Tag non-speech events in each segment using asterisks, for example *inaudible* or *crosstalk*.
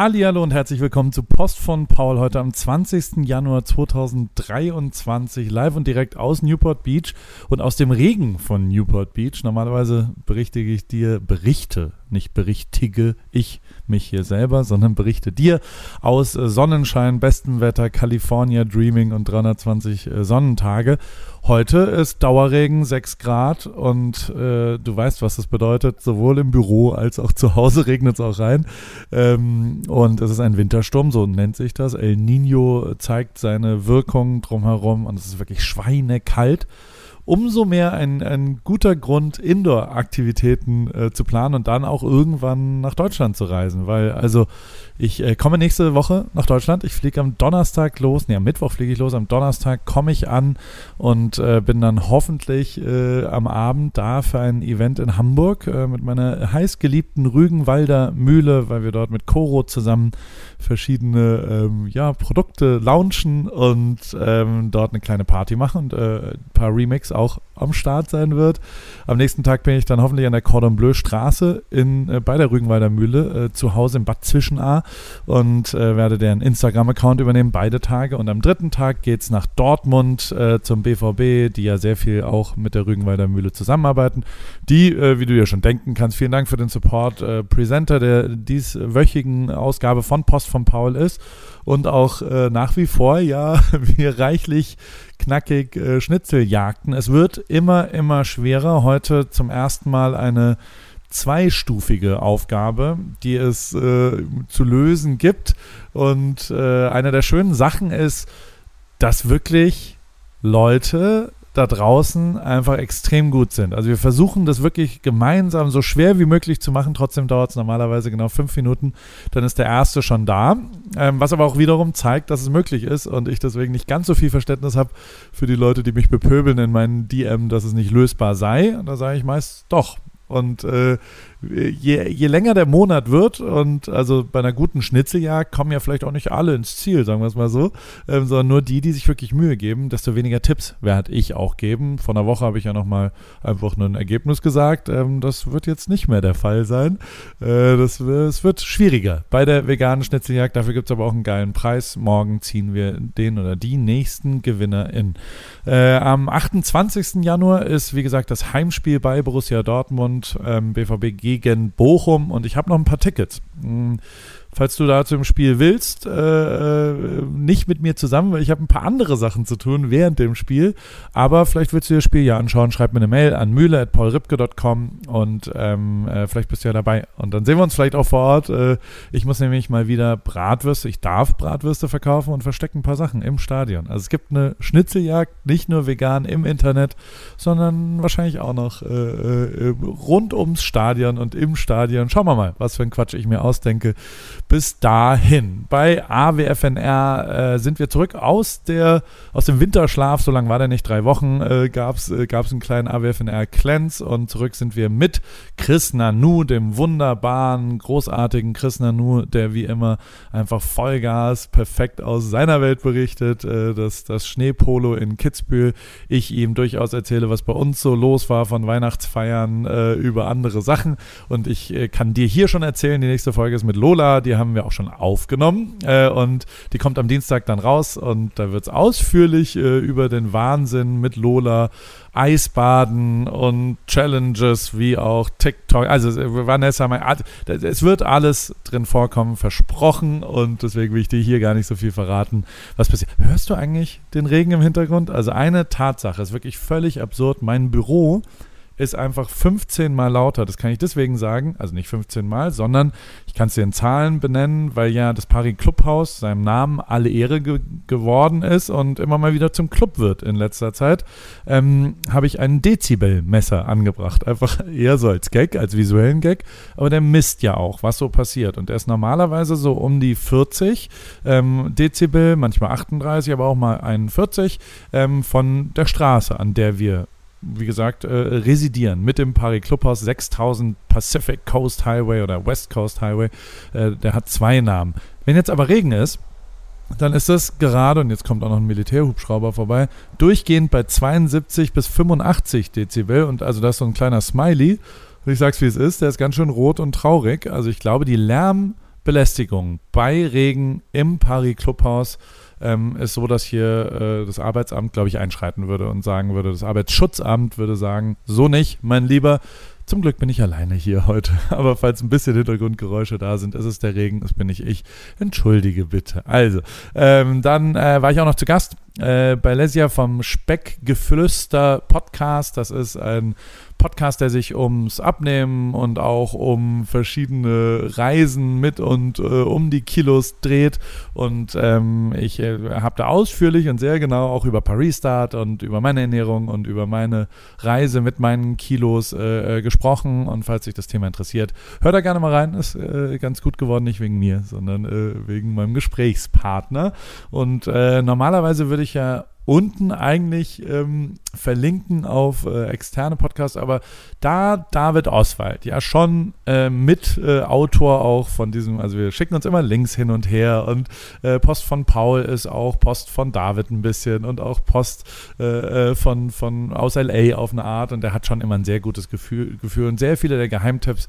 Hallihallo und herzlich willkommen zu Post von Paul heute am 20. Januar 2023 live und direkt aus Newport Beach und aus dem Regen von Newport Beach. Normalerweise berichte ich dir Berichte, nicht berichtige ich mich hier selber, sondern berichte dir aus Sonnenschein, bestem Wetter, California Dreaming und 320 äh, Sonnentage. Heute ist Dauerregen 6 Grad und äh, du weißt, was das bedeutet. Sowohl im Büro als auch zu Hause *laughs* regnet es auch rein. Ähm, und es ist ein Wintersturm, so nennt sich das. El Nino zeigt seine Wirkung drumherum und es ist wirklich schweinekalt umso mehr ein, ein guter Grund, Indoor-Aktivitäten äh, zu planen und dann auch irgendwann nach Deutschland zu reisen. Weil, also, ich äh, komme nächste Woche nach Deutschland. Ich fliege am Donnerstag los. Nee, am Mittwoch fliege ich los. Am Donnerstag komme ich an und äh, bin dann hoffentlich äh, am Abend da für ein Event in Hamburg äh, mit meiner heißgeliebten Rügenwalder Mühle, weil wir dort mit Coro zusammen verschiedene ähm, ja, Produkte launchen und ähm, dort eine kleine Party machen und äh, ein paar Remix auch am Start sein wird. Am nächsten Tag bin ich dann hoffentlich an der Cordon Bleu Straße in, äh, bei der Rügenwalder Mühle äh, zu Hause im Bad Zwischenah und äh, werde deren Instagram-Account übernehmen, beide Tage. Und am dritten Tag geht es nach Dortmund äh, zum BVB, die ja sehr viel auch mit der Rügenwalder Mühle zusammenarbeiten. Die, äh, wie du ja schon denken kannst, vielen Dank für den Support, äh, Presenter der dieswöchigen Ausgabe von Post von Paul ist und auch äh, nach wie vor ja *laughs* wir reichlich knackig äh, Schnitzel jagten. Es wird immer, immer schwerer. Heute zum ersten Mal eine zweistufige Aufgabe, die es äh, zu lösen gibt. Und äh, eine der schönen Sachen ist, dass wirklich Leute da draußen einfach extrem gut sind. Also wir versuchen das wirklich gemeinsam so schwer wie möglich zu machen. Trotzdem dauert es normalerweise genau fünf Minuten. Dann ist der erste schon da. Ähm, was aber auch wiederum zeigt, dass es möglich ist und ich deswegen nicht ganz so viel Verständnis habe für die Leute, die mich bepöbeln in meinen DM, dass es nicht lösbar sei. Und da sage ich meist doch. Und äh, je, je länger der Monat wird und also bei einer guten Schnitzeljagd kommen ja vielleicht auch nicht alle ins Ziel, sagen wir es mal so, ähm, sondern nur die, die sich wirklich Mühe geben, desto weniger Tipps werde ich auch geben. Vor einer Woche habe ich ja nochmal einfach nur ein Ergebnis gesagt. Ähm, das wird jetzt nicht mehr der Fall sein. Äh, das, das wird schwieriger bei der veganen Schnitzeljagd. Dafür gibt es aber auch einen geilen Preis. Morgen ziehen wir den oder die nächsten Gewinner in. Äh, am 28. Januar ist, wie gesagt, das Heimspiel bei Borussia Dortmund, ähm, BVB gegen Bochum und ich habe noch ein paar Tickets. Falls du da zum Spiel willst, äh, äh, nicht mit mir zusammen, weil ich habe ein paar andere Sachen zu tun während dem Spiel. Aber vielleicht willst du dir das Spiel ja anschauen. Schreib mir eine Mail an mühle.paulripke.com und ähm, äh, vielleicht bist du ja dabei. Und dann sehen wir uns vielleicht auch vor Ort. Äh, ich muss nämlich mal wieder Bratwürste, ich darf Bratwürste verkaufen und verstecke ein paar Sachen im Stadion. Also es gibt eine Schnitzeljagd, nicht nur vegan im Internet, sondern wahrscheinlich auch noch äh, äh, rund ums Stadion und im Stadion. Schauen wir mal, was für ein Quatsch ich mir ausdenke bis dahin. Bei AWFNR äh, sind wir zurück aus, der, aus dem Winterschlaf. So lange war der nicht, drei Wochen äh, gab es äh, einen kleinen AWFNR Cleanse und zurück sind wir mit Chris Nanu, dem wunderbaren, großartigen Chris Nanu, der wie immer einfach Vollgas perfekt aus seiner Welt berichtet. Äh, das, das Schneepolo in Kitzbühel. Ich ihm durchaus erzähle, was bei uns so los war von Weihnachtsfeiern äh, über andere Sachen. Und ich äh, kann dir hier schon erzählen, die nächste Folge ist mit Lola, die haben wir auch schon aufgenommen äh, und die kommt am Dienstag dann raus und da wird es ausführlich äh, über den Wahnsinn mit Lola, Eisbaden und Challenges wie auch TikTok, also äh, Vanessa, es wird alles drin vorkommen, versprochen und deswegen will ich dir hier gar nicht so viel verraten, was passiert. Hörst du eigentlich den Regen im Hintergrund? Also eine Tatsache ist wirklich völlig absurd. Mein Büro ist einfach 15 mal lauter. Das kann ich deswegen sagen, also nicht 15 mal, sondern ich kann es dir in Zahlen benennen, weil ja das Paris Clubhaus seinem Namen alle Ehre ge geworden ist und immer mal wieder zum Club wird in letzter Zeit, ähm, habe ich ein Dezibelmesser angebracht. Einfach *laughs* eher so als Gag, als visuellen Gag, aber der misst ja auch, was so passiert. Und der ist normalerweise so um die 40 ähm, Dezibel, manchmal 38, aber auch mal 41 ähm, von der Straße, an der wir wie gesagt, äh, residieren mit dem Paris Clubhaus 6000 Pacific Coast Highway oder West Coast Highway. Äh, der hat zwei Namen. Wenn jetzt aber Regen ist, dann ist das gerade, und jetzt kommt auch noch ein Militärhubschrauber vorbei, durchgehend bei 72 bis 85 Dezibel und also das ist so ein kleiner Smiley. Und ich sag's wie es ist, der ist ganz schön rot und traurig. Also ich glaube, die Lärm- Belästigung bei Regen im Paris Clubhaus ähm, ist so, dass hier äh, das Arbeitsamt, glaube ich, einschreiten würde und sagen würde, das Arbeitsschutzamt würde sagen, so nicht, mein Lieber, zum Glück bin ich alleine hier heute, *laughs* aber falls ein bisschen Hintergrundgeräusche da sind, ist es der Regen, das bin nicht ich. Entschuldige bitte. Also, ähm, dann äh, war ich auch noch zu Gast äh, bei Lesia vom Speckgeflüster Podcast. Das ist ein Podcast, der sich ums Abnehmen und auch um verschiedene Reisen mit und äh, um die Kilos dreht. Und ähm, ich äh, habe da ausführlich und sehr genau auch über Paris Start und über meine Ernährung und über meine Reise mit meinen Kilos äh, äh gesprochen. Und falls sich das Thema interessiert, hört da gerne mal rein. Ist äh, ganz gut geworden, nicht wegen mir, sondern äh, wegen meinem Gesprächspartner. Und normalerweise würde ich ja unten eigentlich ähm, verlinken auf äh, externe Podcasts, aber da David Oswald, ja schon äh, Mitautor äh, auch von diesem, also wir schicken uns immer Links hin und her und äh, Post von Paul ist auch Post von David ein bisschen und auch Post äh, äh, von, von aus LA auf eine Art und der hat schon immer ein sehr gutes Gefühl, Gefühl und sehr viele der Geheimtipps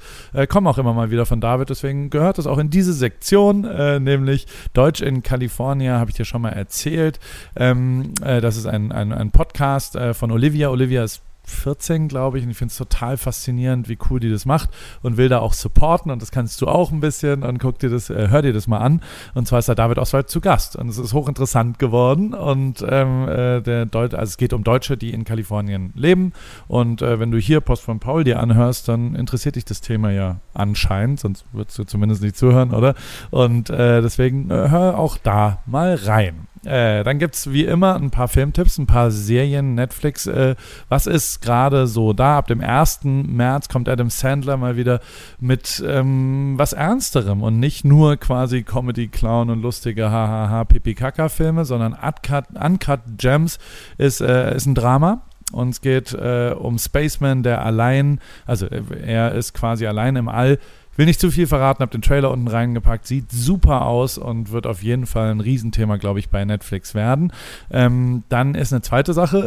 kommen auch immer mal wieder von David, deswegen gehört es auch in diese Sektion, nämlich Deutsch in Kalifornien, habe ich dir schon mal erzählt. Ähm, äh, das ist ein, ein, ein Podcast äh, von Olivia. Olivia ist 14, glaube ich, und ich finde es total faszinierend, wie cool die das macht und will da auch supporten und das kannst du auch ein bisschen und guck dir das, äh, hör dir das mal an. Und zwar ist da David Oswald zu Gast und es ist hochinteressant geworden und ähm, äh, der Deut also es geht um Deutsche, die in Kalifornien leben und äh, wenn du hier Post von Paul dir anhörst, dann interessiert dich das Thema ja anscheinend, sonst würdest du zumindest nicht zuhören, oder? Und äh, deswegen äh, hör auch da mal rein. Äh, dann gibt es wie immer ein paar Filmtipps, ein paar Serien, Netflix. Äh, was ist gerade so da? Ab dem 1. März kommt Adam Sandler mal wieder mit ähm, was Ernsterem und nicht nur quasi Comedy, Clown und lustige Hahaha Pipi Kaka Filme, sondern Uncut, Uncut Gems ist, äh, ist ein Drama. Und es geht äh, um Spaceman, der allein, also äh, er ist quasi allein im All Will nicht zu viel verraten, habe den Trailer unten reingepackt. Sieht super aus und wird auf jeden Fall ein Riesenthema, glaube ich, bei Netflix werden. Ähm, dann ist eine zweite Sache,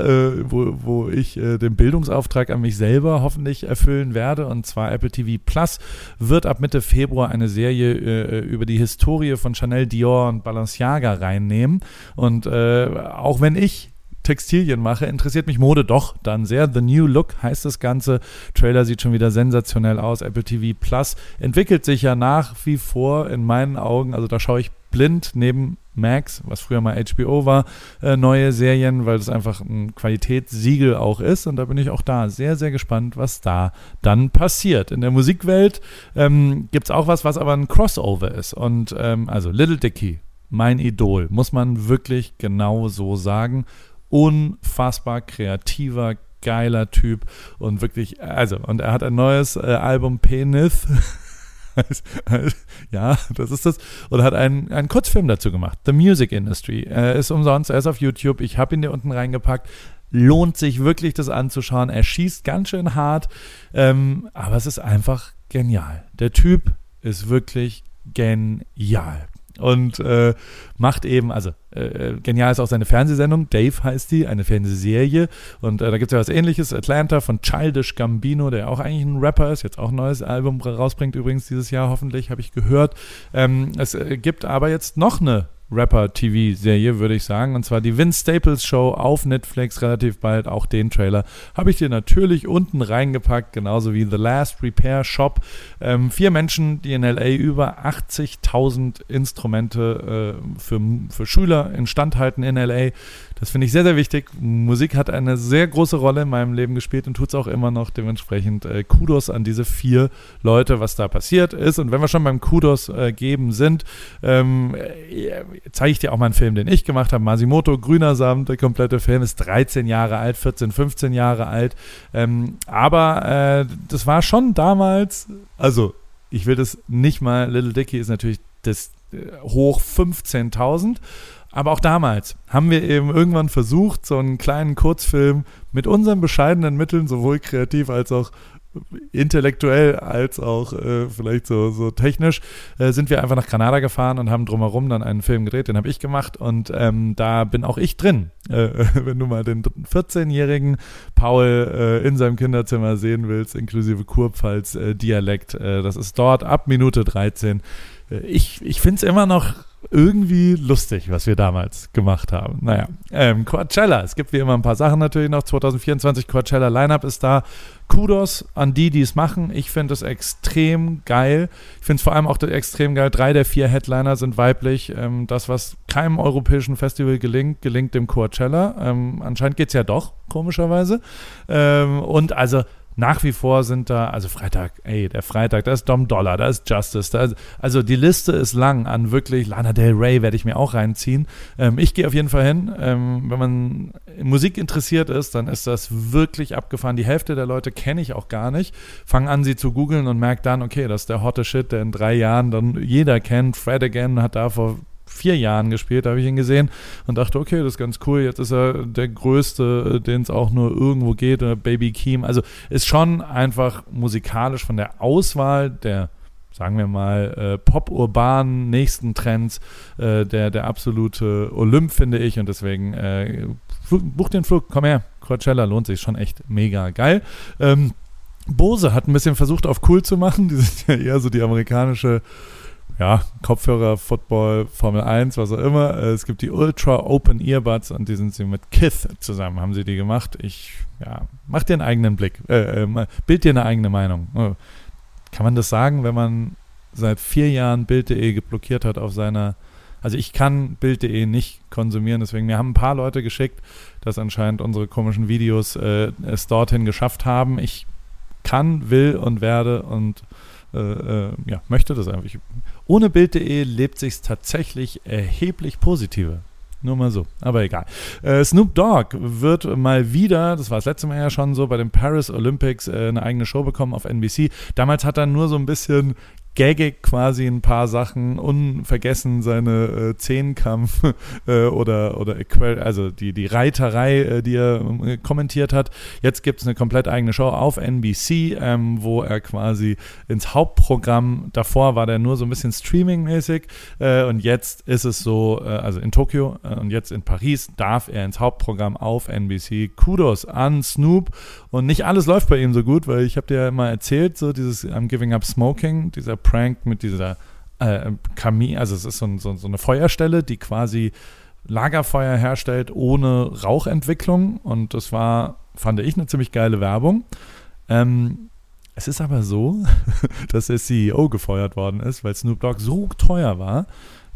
äh, wo, wo ich äh, den Bildungsauftrag an mich selber hoffentlich erfüllen werde. Und zwar Apple TV Plus wird ab Mitte Februar eine Serie äh, über die Historie von Chanel, Dior und Balenciaga reinnehmen. Und äh, auch wenn ich Textilien mache, interessiert mich Mode doch dann sehr. The New Look heißt das Ganze. Trailer sieht schon wieder sensationell aus. Apple TV Plus entwickelt sich ja nach wie vor in meinen Augen. Also da schaue ich blind neben Max, was früher mal HBO war, äh, neue Serien, weil das einfach ein Qualitätssiegel auch ist. Und da bin ich auch da sehr, sehr gespannt, was da dann passiert. In der Musikwelt ähm, gibt es auch was, was aber ein Crossover ist. Und ähm, also Little Dicky, mein Idol, muss man wirklich genau so sagen unfassbar kreativer, geiler Typ und wirklich, also, und er hat ein neues äh, Album Penith. *laughs* ja, das ist das. Und hat einen, einen Kurzfilm dazu gemacht. The Music Industry. Er ist umsonst, er ist auf YouTube. Ich habe ihn dir unten reingepackt. Lohnt sich wirklich, das anzuschauen. Er schießt ganz schön hart. Ähm, aber es ist einfach genial. Der Typ ist wirklich genial und äh, macht eben, also äh, genial ist auch seine Fernsehsendung, Dave heißt die, eine Fernsehserie. Und äh, da gibt es ja was ähnliches, Atlanta von Childish Gambino, der auch eigentlich ein Rapper ist, jetzt auch ein neues Album rausbringt übrigens dieses Jahr hoffentlich, habe ich gehört. Ähm, es äh, gibt aber jetzt noch eine Rapper-TV-Serie, würde ich sagen. Und zwar die Vince Staples Show auf Netflix, relativ bald. Auch den Trailer habe ich dir natürlich unten reingepackt, genauso wie The Last Repair Shop. Ähm, vier Menschen, die in LA über 80.000 Instrumente äh, für, für Schüler instand halten in LA. Das finde ich sehr, sehr wichtig. Musik hat eine sehr große Rolle in meinem Leben gespielt und tut es auch immer noch. Dementsprechend äh, Kudos an diese vier Leute, was da passiert ist. Und wenn wir schon beim Kudos äh, geben sind, ähm, äh, zeige ich dir auch mal einen Film, den ich gemacht habe. Masimoto, Grüner Samt, der komplette Film ist 13 Jahre alt, 14, 15 Jahre alt. Ähm, aber äh, das war schon damals, also ich will das nicht mal, Little Dicky ist natürlich das äh, hoch 15.000. Aber auch damals haben wir eben irgendwann versucht, so einen kleinen Kurzfilm mit unseren bescheidenen Mitteln, sowohl kreativ als auch intellektuell als auch äh, vielleicht so, so technisch, äh, sind wir einfach nach Granada gefahren und haben drumherum dann einen Film gedreht, den habe ich gemacht und ähm, da bin auch ich drin. Äh, *laughs* wenn du mal den 14-jährigen Paul äh, in seinem Kinderzimmer sehen willst, inklusive Kurpfalz-Dialekt, äh, das ist dort ab Minute 13 äh, ich, ich finde es immer noch irgendwie lustig, was wir damals gemacht haben. Naja, ähm, Coachella. Es gibt wie immer ein paar Sachen natürlich noch. 2024 Coachella Lineup ist da. Kudos an die, die es machen. Ich finde es extrem geil. Ich finde es vor allem auch extrem geil. Drei der vier Headliner sind weiblich. Ähm, das, was keinem europäischen Festival gelingt, gelingt dem Coachella. Ähm, anscheinend geht es ja doch, komischerweise. Ähm, und also nach wie vor sind da, also Freitag, ey, der Freitag, da ist Dom Dollar, da ist Justice, da ist, also die Liste ist lang an wirklich, Lana Del Rey werde ich mir auch reinziehen. Ähm, ich gehe auf jeden Fall hin. Ähm, wenn man Musik interessiert ist, dann ist das wirklich abgefahren. Die Hälfte der Leute kenne ich auch gar nicht. Fange an, sie zu googeln und merke dann, okay, das ist der hotte Shit, der in drei Jahren dann jeder kennt. Fred Again hat da vor vier Jahren gespielt, da habe ich ihn gesehen und dachte, okay, das ist ganz cool. Jetzt ist er der Größte, den es auch nur irgendwo geht, oder Baby Keem. Also ist schon einfach musikalisch von der Auswahl der sagen wir mal, äh, pop-urbanen nächsten Trends äh, der, der absolute Olymp, finde ich. Und deswegen äh, buch den Flug, komm her. Coachella lohnt sich schon echt mega geil. Ähm, Bose hat ein bisschen versucht, auf cool zu machen. Die sind ja eher so die amerikanische ja, Kopfhörer, Football, Formel 1, was auch immer. Äh, es gibt die Ultra Open Earbuds und die sind sie mit Kith zusammen, haben sie die gemacht. Ich, ja, mach dir einen eigenen Blick, äh, äh, bild dir eine eigene Meinung. Oh. Kann man das sagen, wenn man seit vier Jahren Bild.de geblockiert hat auf seiner, also ich kann Bild.de nicht konsumieren, deswegen, mir haben ein paar Leute geschickt, dass anscheinend unsere komischen Videos äh, es dorthin geschafft haben. Ich kann, will und werde und äh, äh, ja, möchte das einfach. Ohne Bild.de lebt sich tatsächlich erheblich positiver. Nur mal so, aber egal. Äh, Snoop Dogg wird mal wieder, das war das letzte Mal ja schon so, bei den Paris Olympics äh, eine eigene Show bekommen auf NBC. Damals hat er nur so ein bisschen gaggig quasi ein paar Sachen, unvergessen seine äh, Zehnkampf *laughs* äh, oder, oder also die, die Reiterei, äh, die er äh, kommentiert hat. Jetzt gibt es eine komplett eigene Show auf NBC, ähm, wo er quasi ins Hauptprogramm, davor war der nur so ein bisschen streamingmäßig äh, und jetzt ist es so, äh, also in Tokio und jetzt in Paris darf er ins Hauptprogramm auf NBC. Kudos an Snoop und nicht alles läuft bei ihm so gut, weil ich habe dir ja immer erzählt, so dieses I'm Giving Up Smoking, dieser Prank mit dieser äh, Kamin, also es ist so, so, so, eine Feuerstelle, die quasi Lagerfeuer herstellt ohne Rauchentwicklung und das war, fand ich, eine ziemlich geile Werbung. Ähm, es ist aber so, *laughs* dass der CEO gefeuert worden ist, weil Snoop Dogg so teuer war,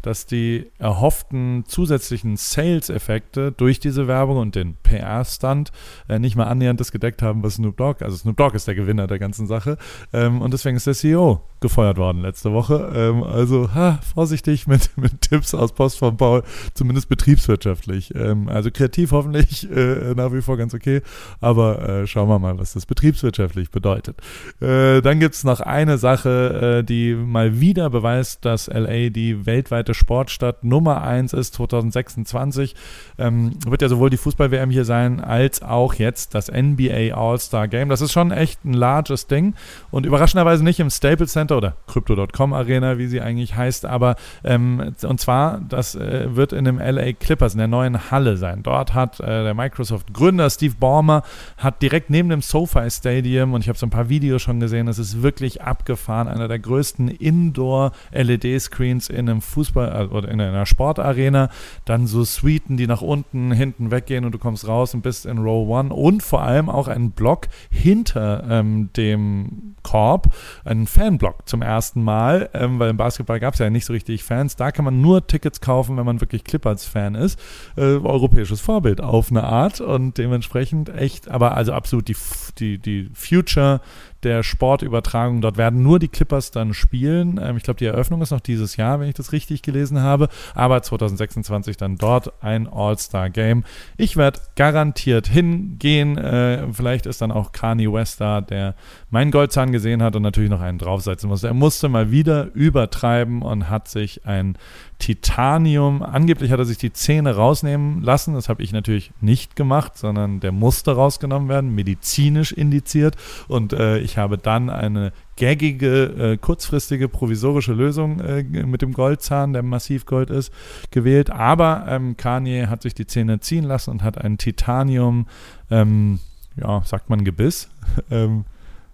dass die erhofften zusätzlichen Sales-Effekte durch diese Werbung und den PR-Stunt äh, nicht mal annähernd das gedeckt haben, was Snoop Dogg, also Snoop Dogg ist der Gewinner der ganzen Sache ähm, und deswegen ist der CEO gefeuert worden letzte Woche. Ähm, also ha, vorsichtig mit, *laughs* mit Tipps aus Post von Paul, zumindest betriebswirtschaftlich. Ähm, also kreativ hoffentlich *laughs* äh, nach wie vor ganz okay, aber äh, schauen wir mal, was das betriebswirtschaftlich bedeutet. Äh, dann gibt es noch eine Sache, äh, die mal wieder beweist, dass LA die weltweite Sportstadt Nummer 1 ist 2026. Ähm, wird ja sowohl die Fußball-WM hier sein, als auch jetzt das NBA All-Star Game. Das ist schon echt ein larges Ding und überraschenderweise nicht im Staples Center oder Crypto.com Arena, wie sie eigentlich heißt, aber ähm, und zwar, das äh, wird in dem LA Clippers, in der neuen Halle sein. Dort hat äh, der Microsoft-Gründer Steve Ballmer hat direkt neben dem SoFi Stadium und ich habe so ein paar Videos schon gesehen, es ist wirklich abgefahren, einer der größten Indoor-LED-Screens in einem Fußball äh, oder in einer Sportarena, dann so Suiten, die nach unten, hinten weggehen und du kommst raus und bist in Row One und vor allem auch ein Block hinter ähm, dem Korb, ein Fanblock zum ersten Mal, ähm, weil im Basketball gab es ja nicht so richtig Fans. Da kann man nur Tickets kaufen, wenn man wirklich Clippers-Fan ist. Äh, europäisches Vorbild auf eine Art und dementsprechend echt, aber also absolut die, die, die Future der Sportübertragung. Dort werden nur die Clippers dann spielen. Ähm, ich glaube, die Eröffnung ist noch dieses Jahr, wenn ich das richtig gelesen habe. Aber 2026 dann dort ein All-Star-Game. Ich werde garantiert hingehen. Äh, vielleicht ist dann auch Kanye West da, der meinen Goldzahn gesehen hat und natürlich noch einen draufsetzen muss. Er musste mal wieder übertreiben und hat sich ein Titanium. Angeblich hat er sich die Zähne rausnehmen lassen. Das habe ich natürlich nicht gemacht, sondern der musste rausgenommen werden, medizinisch indiziert. Und äh, ich habe dann eine gaggige, äh, kurzfristige, provisorische Lösung äh, mit dem Goldzahn, der massiv Gold ist, gewählt. Aber ähm, Kanye hat sich die Zähne ziehen lassen und hat ein Titanium, ähm, ja, sagt man Gebiss. *laughs* ähm,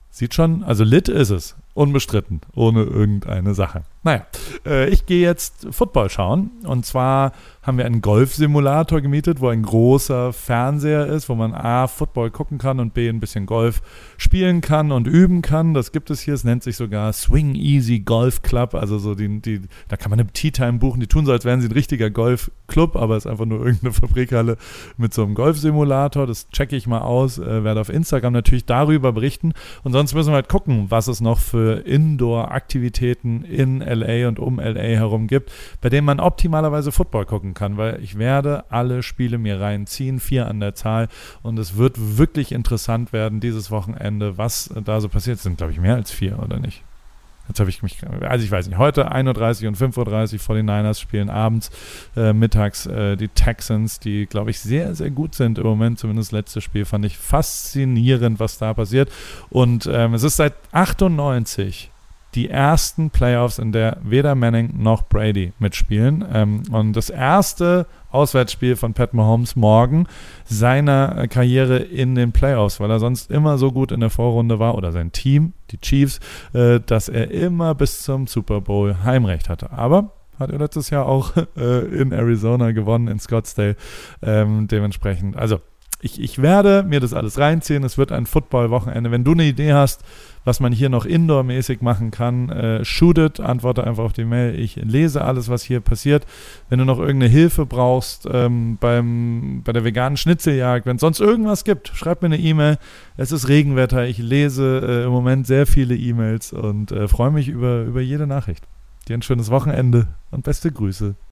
sieht schon, also lit ist es, unbestritten, ohne irgendeine Sache. Naja, äh, ich gehe jetzt Football schauen. Und zwar haben wir einen Golfsimulator gemietet, wo ein großer Fernseher ist, wo man A, Football gucken kann und B, ein bisschen Golf spielen kann und üben kann. Das gibt es hier. Es nennt sich sogar Swing Easy Golf Club. Also so die, die da kann man eine Tea Time buchen. Die tun so, als wären sie ein richtiger Golfclub, aber es ist einfach nur irgendeine Fabrikhalle mit so einem Golfsimulator. Das checke ich mal aus. Äh, werde auf Instagram natürlich darüber berichten. Und sonst müssen wir halt gucken, was es noch für Indoor-Aktivitäten in LA und um LA herum gibt, bei denen man optimalerweise Football gucken kann, weil ich werde alle Spiele mir reinziehen, vier an der Zahl und es wird wirklich interessant werden dieses Wochenende, was da so passiert. Es sind, glaube ich, mehr als vier, oder nicht? Jetzt habe ich mich, also ich weiß nicht, heute 1.30 und 5.30 Uhr 49ers spielen abends, äh, mittags äh, die Texans, die, glaube ich, sehr, sehr gut sind im Moment. Zumindest das letzte Spiel fand ich faszinierend, was da passiert. Und ähm, es ist seit 98 die ersten Playoffs, in der weder Manning noch Brady mitspielen. Ähm, und das erste Auswärtsspiel von Pat Mahomes morgen seiner Karriere in den Playoffs, weil er sonst immer so gut in der Vorrunde war oder sein Team, die Chiefs, äh, dass er immer bis zum Super Bowl Heimrecht hatte. Aber hat er letztes Jahr auch *laughs* äh, in Arizona gewonnen, in Scottsdale. Ähm, dementsprechend, also ich, ich werde mir das alles reinziehen. Es wird ein Football-Wochenende. Wenn du eine Idee hast, was man hier noch indoor-mäßig machen kann, äh, shoot it, antworte einfach auf die Mail. Ich lese alles, was hier passiert. Wenn du noch irgendeine Hilfe brauchst ähm, beim, bei der veganen Schnitzeljagd, wenn es sonst irgendwas gibt, schreib mir eine E-Mail. Es ist Regenwetter. Ich lese äh, im Moment sehr viele E-Mails und äh, freue mich über, über jede Nachricht. Dir ein schönes Wochenende und beste Grüße.